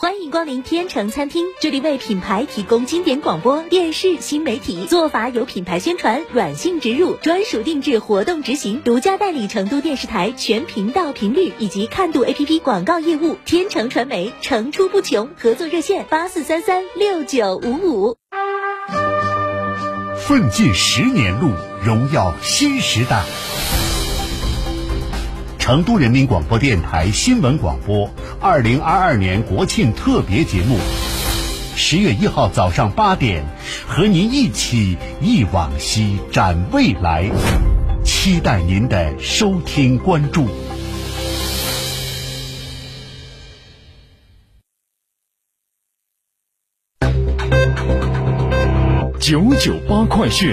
欢迎光临天成餐厅，这里为品牌提供经典广播电视新媒体做法，有品牌宣传、软性植入、专属定制活动执行，独家代理成都电视台全频道频率以及看度 APP 广告业务。天成传媒层出不穷，合作热线八四三三六九五五。奋进十年路，荣耀新时代。成都人民广播电台新闻广播，二零二二年国庆特别节目，十月一号早上八点，和您一起忆往昔，展未来，期待您的收听关注。九九八快讯。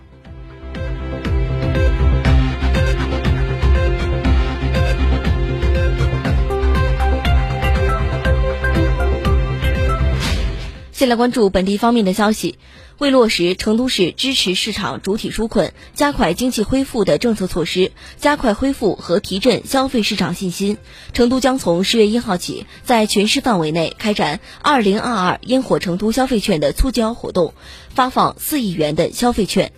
先来关注本地方面的消息。为落实成都市支持市场主体纾困、加快经济恢复的政策措施，加快恢复和提振消费市场信心，成都将从十月一号起，在全市范围内开展“二零二二烟火成都消费券”的促销活动，发放四亿元的消费券。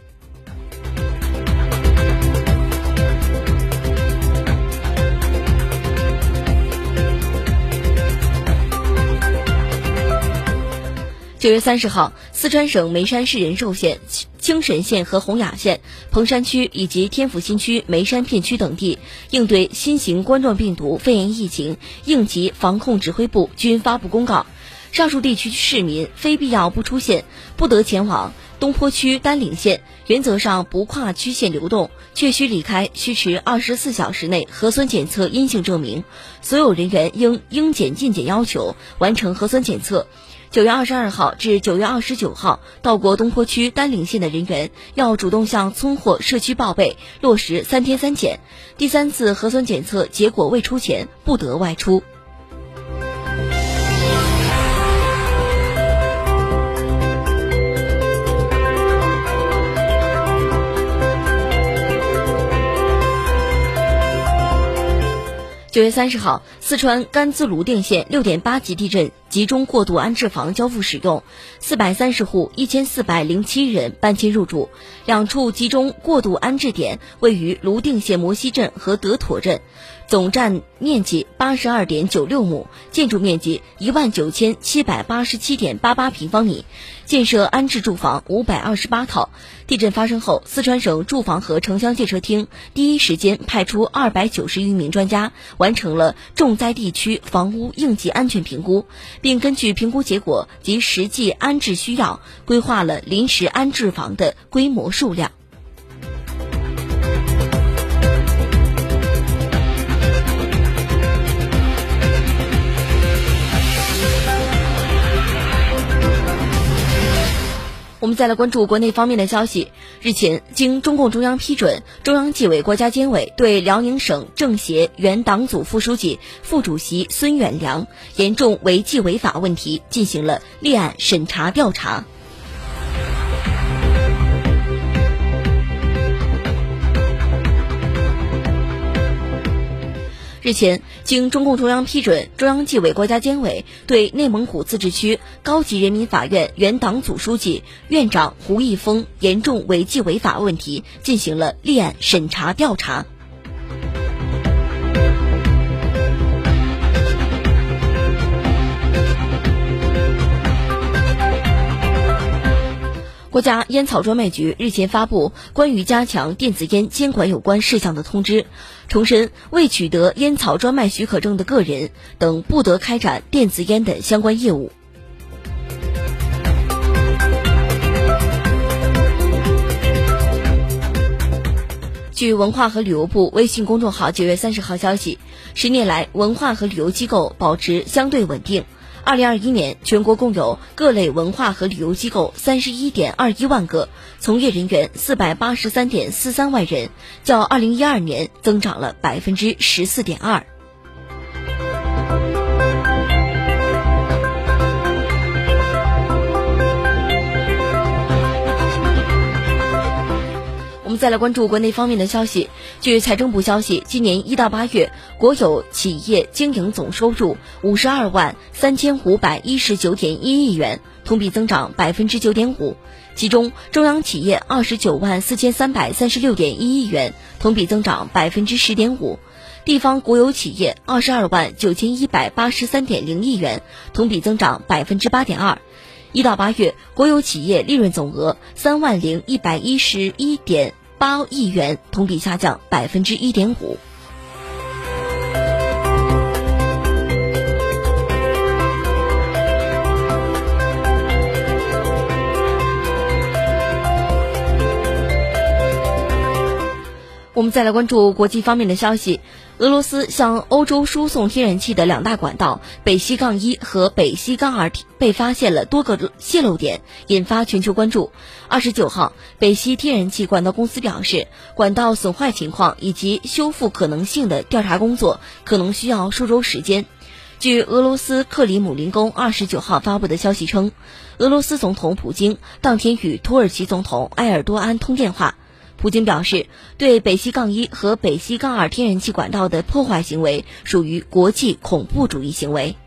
九月三十号，四川省眉山市仁寿县、青神县和洪雅县、彭山区以及天府新区眉山片区等地应对新型冠状病毒肺炎疫情应急防控指挥部均发布公告，上述地区市民非必要不出县，不得前往东坡区丹棱县，原则上不跨区县流动，确需离开需持二十四小时内核酸检测阴性证明，所有人员应应检尽检要求完成核酸检测。九月二十二号至九月二十九号到过东坡区丹棱县的人员，要主动向村或社区报备，落实三天三检。第三次核酸检测结果未出前，不得外出。九月三十号，四川甘孜泸定县六点八级地震集中过渡安置房交付使用，四百三十户一千四百零七人搬迁入住，两处集中过渡安置点位于泸定县摩西镇和德妥镇。总占面积八十二点九六亩，建筑面积一万九千七百八十七点八八平方米，建设安置住房五百二十八套。地震发生后，四川省住房和城乡建设厅第一时间派出二百九十余名专家，完成了重灾地区房屋应急安全评估，并根据评估结果及实际安置需要，规划了临时安置房的规模数量。我们再来关注国内方面的消息。日前，经中共中央批准，中央纪委国家监委对辽宁省政协原党组副书记、副主席孙远良严重违纪违法问题进行了立案审查调查。日前，经中共中央批准，中央纪委国家监委对内蒙古自治区高级人民法院原党组书记、院长胡一峰严重违纪违法问题进行了立案审查调查。国家烟草专卖局日前发布关于加强电子烟监管有关事项的通知，重申未取得烟草专卖许可证的个人等不得开展电子烟的相关业务。据文化和旅游部微信公众号九月三十号消息，十年来，文化和旅游机构保持相对稳定。二零二一年，全国共有各类文化和旅游机构三十一点二一万个，从业人员四百八十三点四三万人，较二零一二年增长了百分之十四点二。再来关注国内方面的消息。据财政部消息，今年一到八月，国有企业经营总收入五十二万三千五百一十九点一亿元，同比增长百分之九点五。其中，中央企业二十九万四千三百三十六点一亿元，同比增长百分之十点五；地方国有企业二十二万九千一百八十三点零亿元，同比增长百分之八点二。一到八月，国有企业利润总额三万零一百一十一点。八亿元，同比下降百分之一点五。再来关注国际方面的消息。俄罗斯向欧洲输送天然气的两大管道北溪杠一和北溪杠二被发现了多个泄漏点，引发全球关注。二十九号，北溪天然气管道公司表示，管道损坏情况以及修复可能性的调查工作可能需要数周时间。据俄罗斯克里姆林宫二十九号发布的消息称，俄罗斯总统普京当天与土耳其总统埃尔多安通电话。普京表示，对北溪杠一和北溪杠二天然气管道的破坏行为属于国际恐怖主义行为。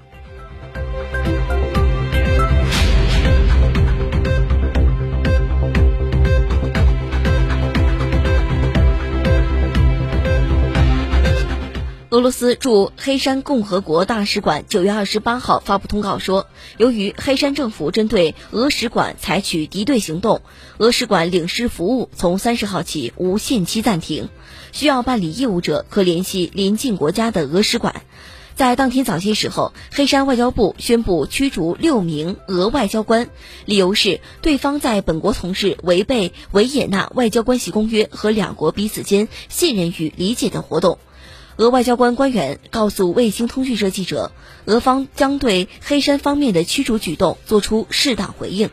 俄罗斯驻黑山共和国大使馆九月二十八号发布通告说，由于黑山政府针对俄使馆采取敌对行动，俄使馆领事服务从三十号起无限期暂停。需要办理业务者可联系邻近国家的俄使馆。在当天早些时候，黑山外交部宣布驱逐六名俄外交官，理由是对方在本国从事违背维也纳外交关系公约和两国彼此间信任与理解的活动。俄外交官官员告诉卫星通讯社记者，俄方将对黑山方面的驱逐举动作出适当回应。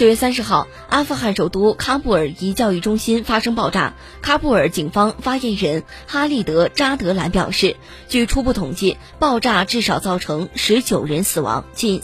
九月三十号，阿富汗首都喀布尔一教育中心发生爆炸。喀布尔警方发言人哈利德扎德兰表示，据初步统计，爆炸至少造成十九人死亡，近。